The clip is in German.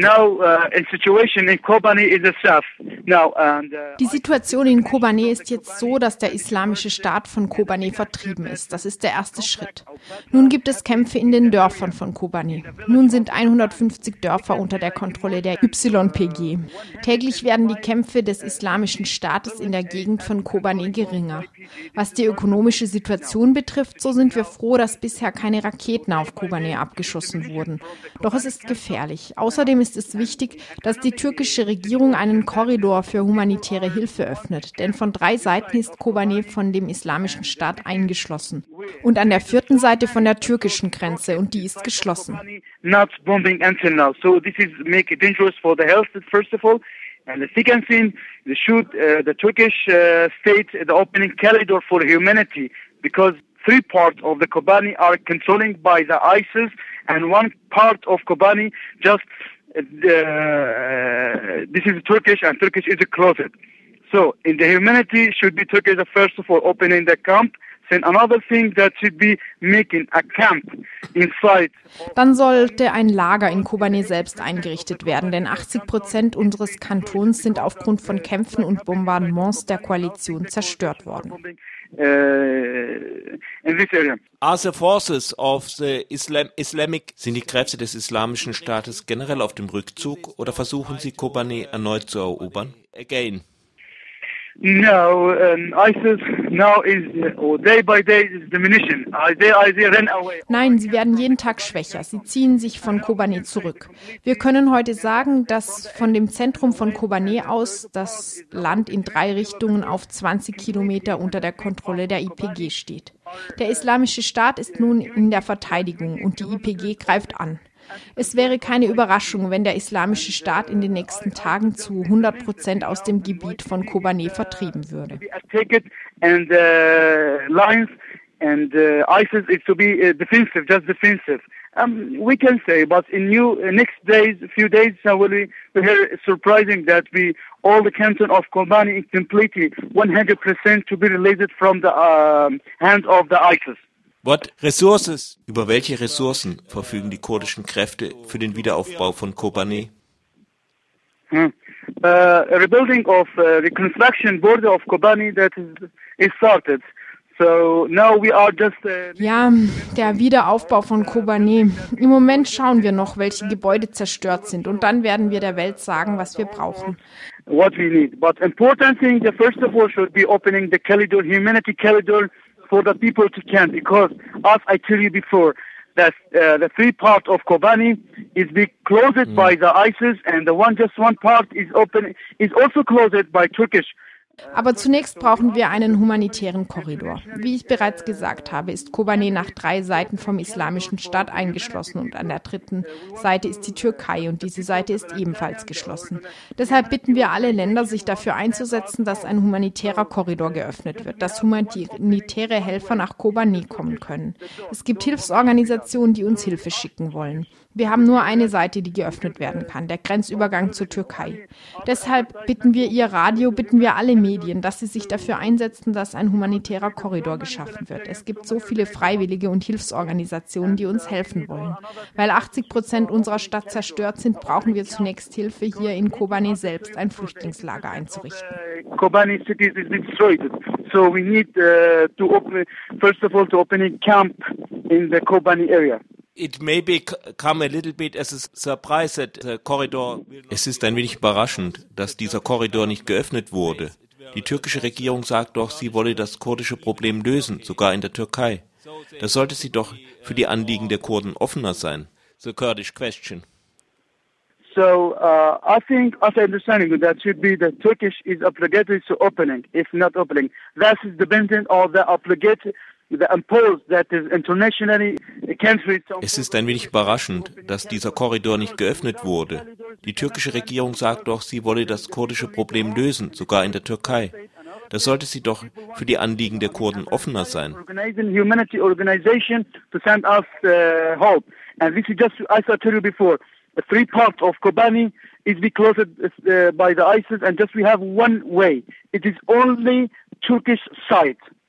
now uh, in situation in Kobani is a uh, Die Situation in Kobane ist jetzt so, dass der islamische Staat von Kobane vertrieben ist. Das ist der erste Schritt. Nun gibt es Kämpfe in den Dörfern von Kobane. Nun sind 150 Dörfer unter der Kontrolle der YPG. Täglich werden die Kämpfe des islamischen Staates in der Gegend von Kobane geringer. Was die ökonomische Situation betrifft, so sind wir froh, dass bisher keine Raketen auf Kobane abgeschossen wurden. Doch es ist gefährlich. Außerdem ist es wichtig, dass die türkische Regierung einen Korridor für humanitäre Hilfe öffnet, denn von drei Seiten ist Kobane von dem islamischen Staat eingeschlossen und an der vierten Seite von der türkischen Grenze und die ist geschlossen. And the second thing, the shoot uh, the Turkish uh, state the opening corridor for humanity because three parts of the Kobani are controlling by the ISIS and one part of Kobani just uh, this is Turkish and Turkish is a closet. So in the humanity should be Turkey the first of all opening the camp. Then another thing that should be making a camp inside. Dann sollte ein Lager in Kobane selbst eingerichtet werden, denn 80 Prozent unseres Kantons sind aufgrund von Kämpfen und Bombardements der Koalition zerstört worden. Uh, in this area. Are the forces of the Islam Islamic sind die Kräfte des islamischen Staates generell auf dem Rückzug oder versuchen sie Kobane erneut zu erobern? Again. No, ISIS now is or day by day is diminishing. Nein, sie werden jeden Tag schwächer. Sie ziehen sich von Kobane zurück. Wir können heute sagen, dass von dem Zentrum von Kobane aus das Land in drei Richtungen auf 20 Kilometer unter der Kontrolle der IPG steht. Der Islamische Staat ist nun in der Verteidigung und die IPG greift an. Es wäre keine Überraschung, wenn der Islamische Staat in den nächsten Tagen zu 100 Prozent aus dem Gebiet von Kobane vertrieben würde. Uh, and uh, ISIS is to be uh, defensive, just defensive. Um, we can say, but in new uh, next days, few days, uh, will we, we hear surprising that we all the canton of Kobani is completely 100% to be released from the um, hands of the ISIS. What resources? Über welche Ressourcen verfügen die kurdischen Kräfte für den Wiederaufbau von Kobane? Hmm. Uh, rebuilding of uh, reconstruction border of Kobani that is, is started. So now we are just. Uh, Ja, der Wiederaufbau von Kobane. Im Moment schauen wir noch, welche Gebäude zerstört sind und dann werden wir der Welt sagen, was wir brauchen. what we need. But important thing, the first of all, should be opening the corridor, humanity corridor, for the people to camp. Because as I tell you before, that uh, the three part of Kobani is be closed by the ISIS, and the one just one part is open is also closed by Turkish. Aber zunächst brauchen wir einen humanitären Korridor. Wie ich bereits gesagt habe, ist Kobane nach drei Seiten vom Islamischen Staat eingeschlossen und an der dritten Seite ist die Türkei und diese Seite ist ebenfalls geschlossen. Deshalb bitten wir alle Länder, sich dafür einzusetzen, dass ein humanitärer Korridor geöffnet wird, dass humanitäre Helfer nach Kobane kommen können. Es gibt Hilfsorganisationen, die uns Hilfe schicken wollen. Wir haben nur eine Seite, die geöffnet werden kann, der Grenzübergang zur Türkei. Deshalb bitten wir Ihr Radio, bitten wir alle Medien, dass sie sich dafür einsetzen, dass ein humanitärer Korridor geschaffen wird. Es gibt so viele Freiwillige und Hilfsorganisationen, die uns helfen wollen. Weil 80 Prozent unserer Stadt zerstört sind, brauchen wir zunächst Hilfe, hier in Kobane selbst ein Flüchtlingslager einzurichten. Kobani city is destroyed, so we need uh, to open first of all to open a camp in the Kobani area. It may be come a little bit as a surprise that the corridor. Es ist ein wenig überraschend, dass dieser Korridor nicht geöffnet wurde. Die türkische Regierung sagt doch, sie wolle das kurdische Problem lösen, sogar in der Türkei. Da sollte sie doch für die Anliegen der Kurden offener sein. The Kurdish question. So uh, I think, as I understand it, that should be the Turkish is obligatory to opening, if not opening. That is dependent on the obligatory, the imposed that is internationally. Es ist ein wenig überraschend, dass dieser Korridor nicht geöffnet wurde. Die türkische Regierung sagt doch, sie wolle das kurdische Problem lösen, sogar in der Türkei. Da sollte sie doch für die Anliegen der Kurden offener sein. Uh, uh, Turkish side.